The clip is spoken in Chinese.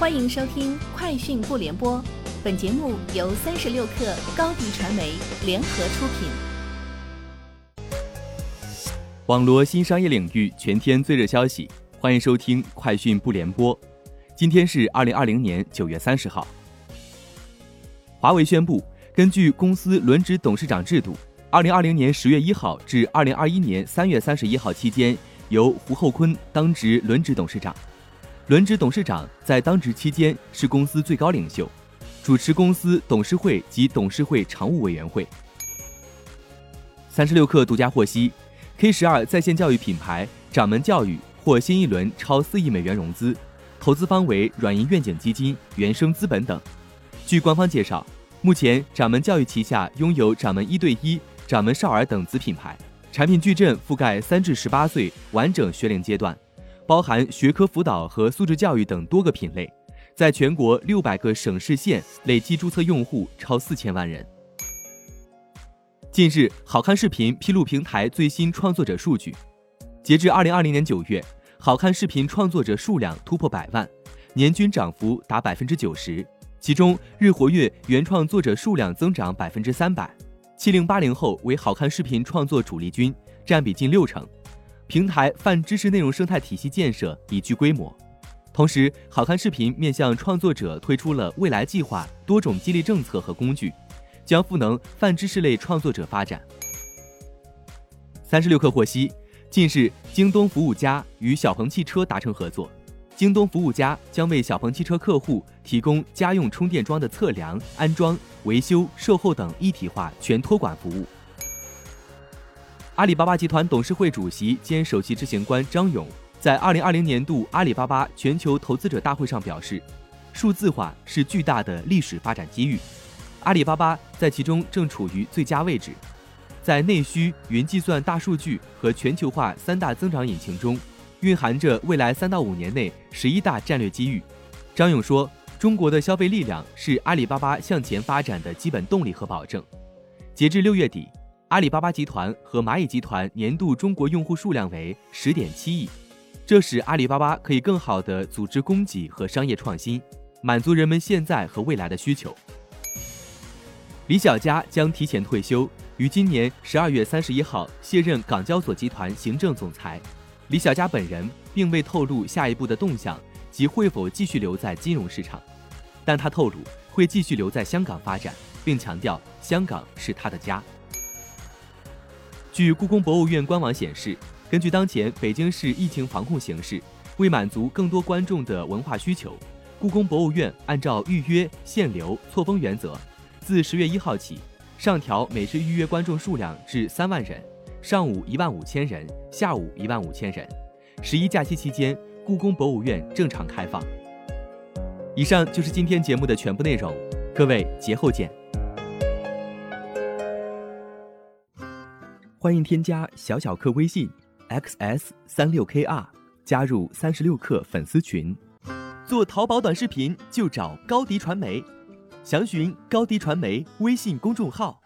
欢迎收听《快讯不联播》，本节目由三十六克高低传媒联合出品。网罗新商业领域全天最热消息，欢迎收听《快讯不联播》。今天是二零二零年九月三十号。华为宣布，根据公司轮值董事长制度，二零二零年十月一号至二零二一年三月三十一号期间，由胡厚昆当值轮值董事长。轮值董事长在当值期间是公司最高领袖，主持公司董事会及董事会常务委员会。三十六氪独家获悉，K 十二在线教育品牌掌门教育获新一轮超四亿美元融资，投资方为软银愿景基金、原生资本等。据官方介绍，目前掌门教育旗下拥有掌门一对一、掌门少儿等子品牌，产品矩阵覆盖三至十八岁完整学龄阶段。包含学科辅导和素质教育等多个品类，在全国六百个省市县累计注册用户超四千万人。近日，好看视频披露平台最新创作者数据，截至二零二零年九月，好看视频创作者数量突破百万，年均涨幅达百分之九十，其中日活跃原创作者数量增长百分之三百，七零八零后为好看视频创作主力军，占比近六成。平台泛知识内容生态体系建设已具规模，同时，好看视频面向创作者推出了未来计划多种激励政策和工具，将赋能泛知识类创作者发展。三十六氪获悉，近日，京东服务家与小鹏汽车达成合作，京东服务家将为小鹏汽车客户提供家用充电桩的测量、安装、维修、售后等一体化全托管服务。阿里巴巴集团董事会主席兼首席执行官张勇在二零二零年度阿里巴巴全球投资者大会上表示，数字化是巨大的历史发展机遇，阿里巴巴在其中正处于最佳位置，在内需、云计算、大数据和全球化三大增长引擎中，蕴含着未来三到五年内十一大战略机遇。张勇说：“中国的消费力量是阿里巴巴向前发展的基本动力和保证。”截至六月底。阿里巴巴集团和蚂蚁集团年度中国用户数量为十点七亿，这使阿里巴巴可以更好地组织供给和商业创新，满足人们现在和未来的需求。李小加将提前退休，于今年十二月三十一号卸任港交所集团行政总裁。李小加本人并未透露下一步的动向及会否继续留在金融市场，但他透露会继续留在香港发展，并强调香港是他的家。据故宫博物院官网显示，根据当前北京市疫情防控形势，为满足更多观众的文化需求，故宫博物院按照预约、限流、错峰原则，自十月一号起，上调每日预约观众数量至三万人，上午一万五千人，下午一万五千人。十一假期期间，故宫博物院正常开放。以上就是今天节目的全部内容，各位节后见。欢迎添加小小客微信，xs 三六 kr，加入三十六课粉丝群。做淘宝短视频就找高迪传媒，详询高迪传媒微信公众号。